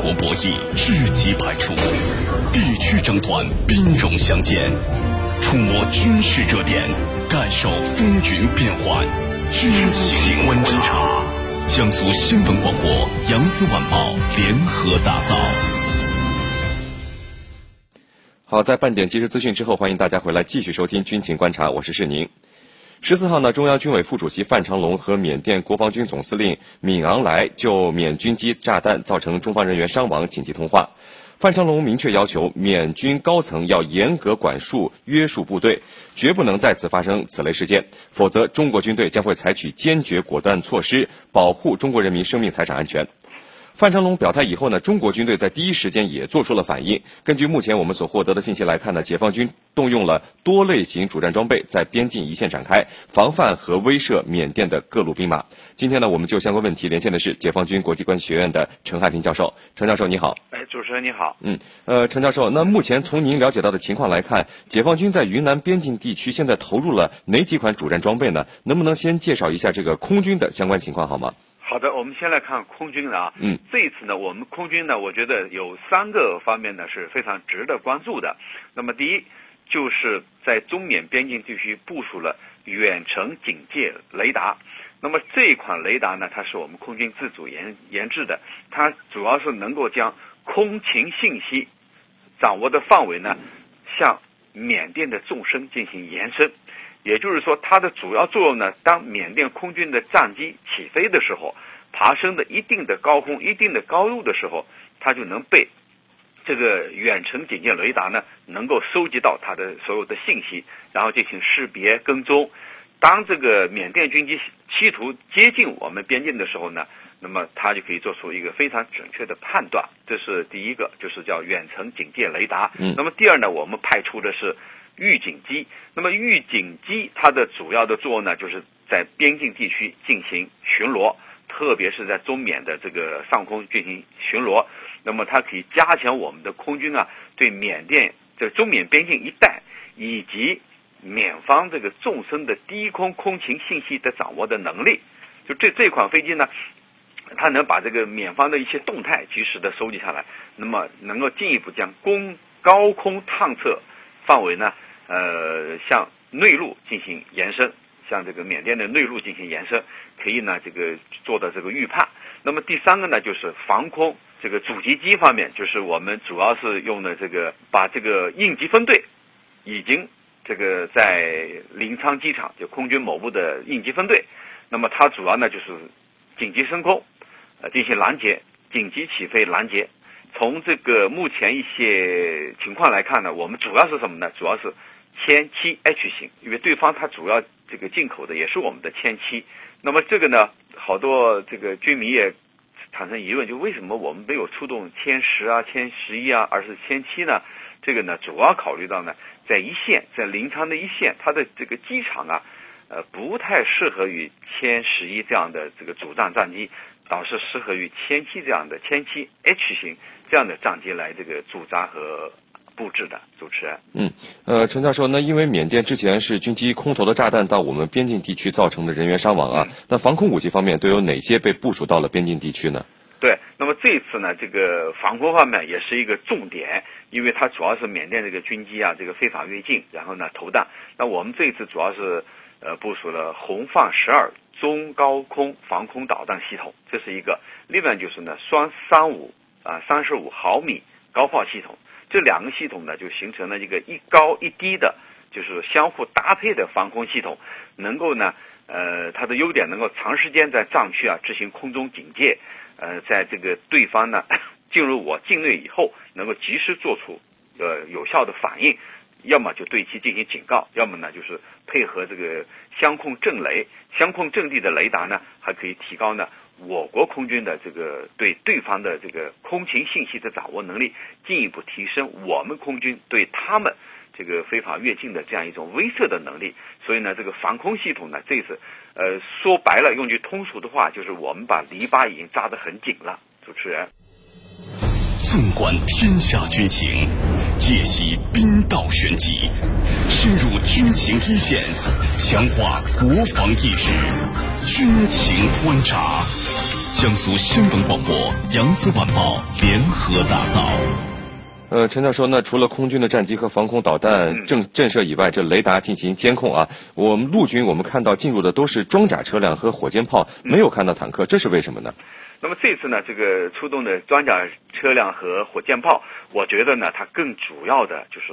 国博弈日极百出，地区争端兵戎相见，触摸军事热点，感受风云变幻，军情观察。江苏新闻广播、扬子晚报联合打造。好，在半点即时资讯之后，欢迎大家回来继续收听军情观察，我是世宁。十四号呢，中央军委副主席范长龙和缅甸国防军总司令敏昂莱就缅军机炸弹造成中方人员伤亡紧急通话。范长龙明确要求缅军高层要严格管束、约束部队，绝不能再次发生此类事件，否则中国军队将会采取坚决果断措施，保护中国人民生命财产安全。范成龙表态以后呢，中国军队在第一时间也做出了反应。根据目前我们所获得的信息来看呢，解放军动用了多类型主战装备，在边境一线展开防范和威慑缅甸的各路兵马。今天呢，我们就相关问题连线的是解放军国际关系学院的陈汉平教授。陈教授你好。哎，主持人你好。嗯，呃，陈教授，那目前从您了解到的情况来看，解放军在云南边境地区现在投入了哪几款主战装备呢？能不能先介绍一下这个空军的相关情况好吗？好的，我们先来看空军的啊。嗯，这一次呢，我们空军呢，我觉得有三个方面呢是非常值得关注的。那么第一，就是在中缅边境地区部署了远程警戒雷达。那么这一款雷达呢，它是我们空军自主研研制的，它主要是能够将空情信息掌握的范围呢，向缅甸的纵深进行延伸。也就是说，它的主要作用呢，当缅甸空军的战机起飞的时候，爬升的一定的高空、一定的高度的时候，它就能被这个远程警戒雷达呢，能够收集到它的所有的信息，然后进行识别跟踪。当这个缅甸军机企图接近我们边境的时候呢，那么它就可以做出一个非常准确的判断。这是第一个，就是叫远程警戒雷达。嗯。那么第二呢，我们派出的是。预警机，那么预警机它的主要的作用呢，就是在边境地区进行巡逻，特别是在中缅的这个上空进行巡逻。那么它可以加强我们的空军啊对缅甸这中缅边境一带以及缅方这个纵深的低空空情信息的掌握的能力。就这这款飞机呢，它能把这个缅方的一些动态及时的收集下来，那么能够进一步将攻高空探测范围呢。呃，向内陆进行延伸，向这个缅甸的内陆进行延伸，可以呢，这个做的这个预判。那么第三个呢，就是防空这个阻击机方面，就是我们主要是用的这个把这个应急分队，已经这个在临沧机场就空军某部的应急分队，那么它主要呢就是紧急升空，呃进行拦截，紧急起飞拦截。从这个目前一些情况来看呢，我们主要是什么呢？主要是。歼七 H 型，因为对方它主要这个进口的也是我们的歼七，那么这个呢，好多这个军迷也产生疑问，就为什么我们没有出动歼十啊、歼十一啊，而是歼七呢？这个呢，主要考虑到呢，在一线，在临沧的一线，它的这个机场啊，呃，不太适合于歼十一这样的这个主战战机，倒是适合于歼七这样的歼七 H 型这样的战机来这个驻扎和。布置的主持人，嗯，呃，陈教授，那因为缅甸之前是军机空投的炸弹到我们边境地区造成的人员伤亡啊，那防空武器方面都有哪些被部署到了边境地区呢？对，那么这次呢，这个防空方面也是一个重点，因为它主要是缅甸这个军机啊，这个非法越境，然后呢投弹。那我们这次主要是呃部署了红放十二中高空防空导弹系统，这是一个；另外就是呢双三五啊三十五毫米高炮系统。这两个系统呢，就形成了一个一高一低的，就是相互搭配的防空系统，能够呢，呃，它的优点能够长时间在战区啊执行空中警戒，呃，在这个对方呢 进入我境内以后，能够及时做出呃有效的反应，要么就对其进行警告，要么呢就是配合这个相控阵雷、相控阵地的雷达呢，还可以提高呢。我国空军的这个对对方的这个空情信息的掌握能力，进一步提升我们空军对他们这个非法越境的这样一种威慑的能力。所以呢，这个防空系统呢，这次呃说白了，用句通俗的话，就是我们把篱笆已经扎得很紧了。主持人，纵观天下军情，解析兵道玄机，深入军情一线，强化国防意识。军情观察。江苏新闻广播、扬子晚报联合打造。呃，陈教授，那除了空军的战机和防空导弹震震慑以外，这雷达进行监控啊，我们陆军我们看到进入的都是装甲车辆和火箭炮，没有看到坦克，这是为什么呢？那么这次呢，这个出动的装甲车辆和火箭炮，我觉得呢，它更主要的就是，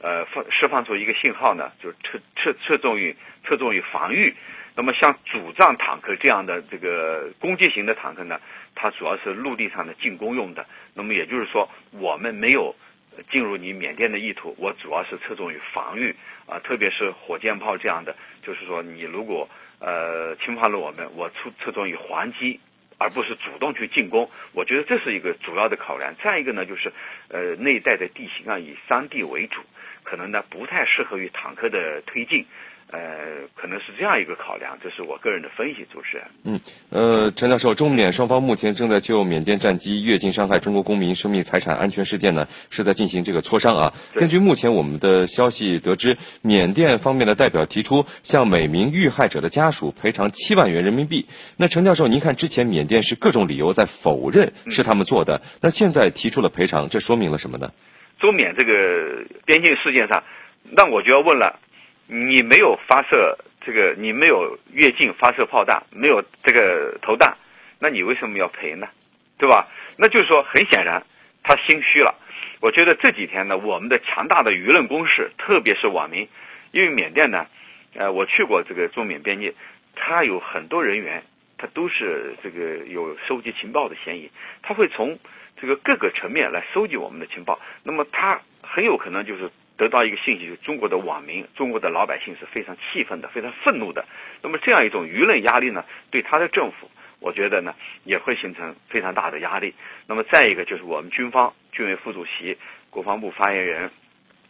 呃，放释放出一个信号呢，就是侧侧侧重于侧重于防御。那么像主战坦克这样的这个攻击型的坦克呢，它主要是陆地上的进攻用的。那么也就是说，我们没有进入你缅甸的意图，我主要是侧重于防御啊，特别是火箭炮这样的，就是说你如果呃侵犯了我们，我出侧重于还击。而不是主动去进攻，我觉得这是一个主要的考量。再一个呢，就是呃那一带的地形啊，以山地为主，可能呢不太适合于坦克的推进。呃，可能是这样一个考量，这是我个人的分析，主持人。嗯，呃，陈教授，中缅双方目前正在就缅甸战机越境伤害中国公民生命财产安全事件呢，是在进行这个磋商啊。根据目前我们的消息得知，缅甸方面的代表提出向每名遇害者的家属赔偿七万元人民币。那陈教授，您看之前缅甸是各种理由在否认是他们做的，那现在提出了赔偿，这说明了什么呢？中缅这个边境事件上，那我就要问了。你没有发射这个，你没有越境发射炮弹，没有这个投弹，那你为什么要赔呢？对吧？那就是说，很显然他心虚了。我觉得这几天呢，我们的强大的舆论攻势，特别是网民，因为缅甸呢，呃，我去过这个中缅边界，他有很多人员，他都是这个有收集情报的嫌疑，他会从这个各个层面来收集我们的情报，那么他很有可能就是。得到一个信息，就中国的网民、中国的老百姓是非常气愤的、非常愤怒的。那么这样一种舆论压力呢，对他的政府，我觉得呢也会形成非常大的压力。那么再一个就是我们军方军委副主席、国防部发言人，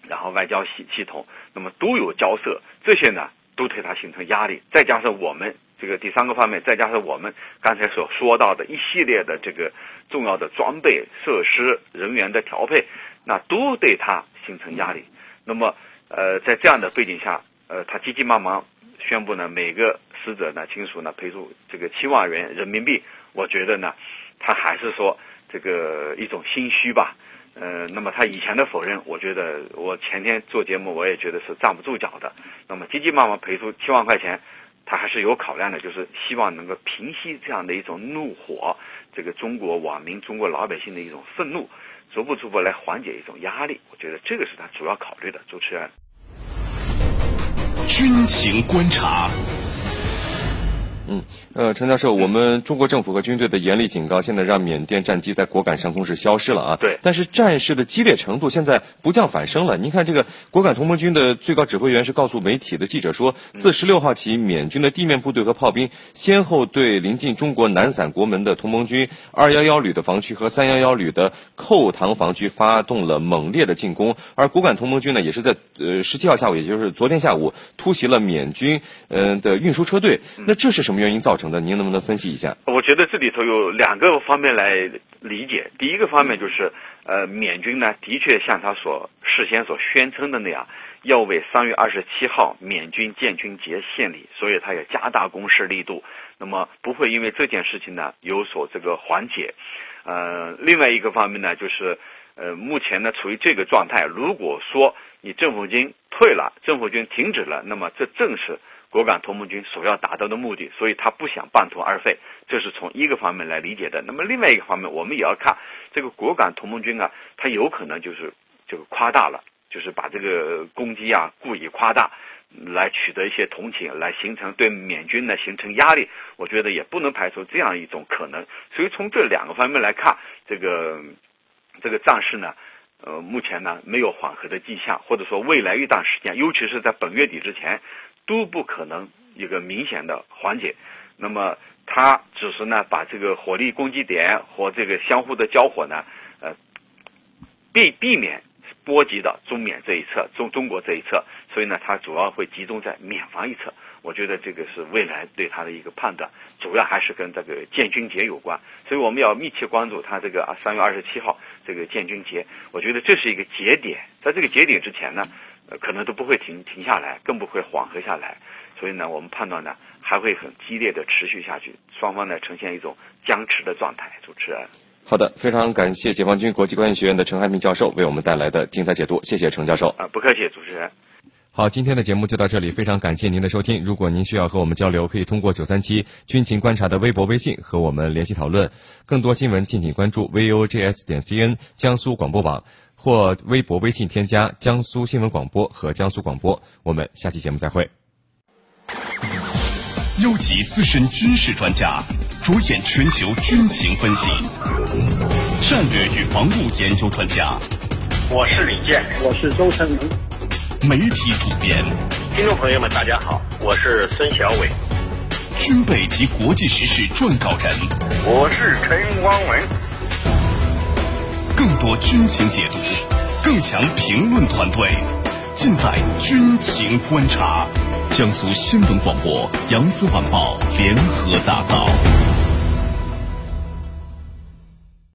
然后外交系系统，那么都有交涉，这些呢都对他形成压力。再加上我们这个第三个方面，再加上我们刚才所说到的一系列的这个重要的装备、设施、人员的调配，那都对他形成压力。那么，呃，在这样的背景下，呃，他急急忙忙宣布呢，每个死者呢亲属呢赔出这个七万元人民币。我觉得呢，他还是说这个一种心虚吧。呃，那么他以前的否认，我觉得我前天做节目我也觉得是站不住脚的。那么急急忙忙赔出七万块钱，他还是有考量的，就是希望能够平息这样的一种怒火，这个中国网民、中国老百姓的一种愤怒。逐步逐步来缓解一种压力，我觉得这个是他主要考虑的。主持人，军情观察。嗯，呃，陈教授，我们中国政府和军队的严厉警告，现在让缅甸战机在果敢上空是消失了啊。对。但是战事的激烈程度现在不降反升了。您看，这个果敢同盟军的最高指挥员是告诉媒体的记者说，自十六号起，缅军的地面部队和炮兵先后对临近中国南散国门的同盟军二幺幺旅的防区和三幺幺旅的扣塘防区发动了猛烈的进攻。而果敢同盟军呢，也是在呃十七号下午，也就是昨天下午突袭了缅军嗯的运输车队。那这是什么？么原因造成的，您能不能分析一下？我觉得这里头有两个方面来理解。第一个方面就是，呃，缅军呢的确像他所事先所宣称的那样，要为三月二十七号缅军建军节献礼，所以他也加大攻势力度。那么不会因为这件事情呢有所这个缓解。呃，另外一个方面呢，就是呃，目前呢处于这个状态。如果说你政府军退了，政府军停止了，那么这正是。果敢同盟军所要达到的目的，所以他不想半途而废，这是从一个方面来理解的。那么另外一个方面，我们也要看这个果敢同盟军啊，他有可能就是这个夸大了，就是把这个攻击啊故意夸大，来取得一些同情，来形成对缅军呢形成压力。我觉得也不能排除这样一种可能。所以从这两个方面来看，这个这个战事呢，呃，目前呢没有缓和的迹象，或者说未来一段时间，尤其是在本月底之前。都不可能一个明显的缓解，那么他只是呢把这个火力攻击点和这个相互的交火呢，呃，避避免波及到中缅这一侧、中中国这一侧，所以呢，他主要会集中在缅方一侧。我觉得这个是未来对他的一个判断，主要还是跟这个建军节有关，所以我们要密切关注他这个啊三月二十七号这个建军节。我觉得这是一个节点，在这个节点之前呢。呃，可能都不会停停下来，更不会缓和下来，所以呢，我们判断呢还会很激烈的持续下去，双方呢呈现一种僵持的状态。主持人，好的，非常感谢解放军国际关系学院的陈汉平教授为我们带来的精彩解读，谢谢陈教授。啊，不客气，主持人。好，今天的节目就到这里，非常感谢您的收听。如果您需要和我们交流，可以通过九三七军情观察的微博、微信和我们联系讨论。更多新闻，敬请关注 vojs 点 cn 江苏广播网或微博、微信添加江苏新闻广播和江苏广播。我们下期节目再会。优级资深军事专家，着眼全球军情分析，战略与防务研究专家。我是李健，我是周成明。媒体主编，听众朋友们，大家好，我是孙小伟，军备及国际时事撰稿人，我是陈光文，更多军情解读，更强评论团队，尽在军情观察，江苏新闻广播、扬子晚报联合打造。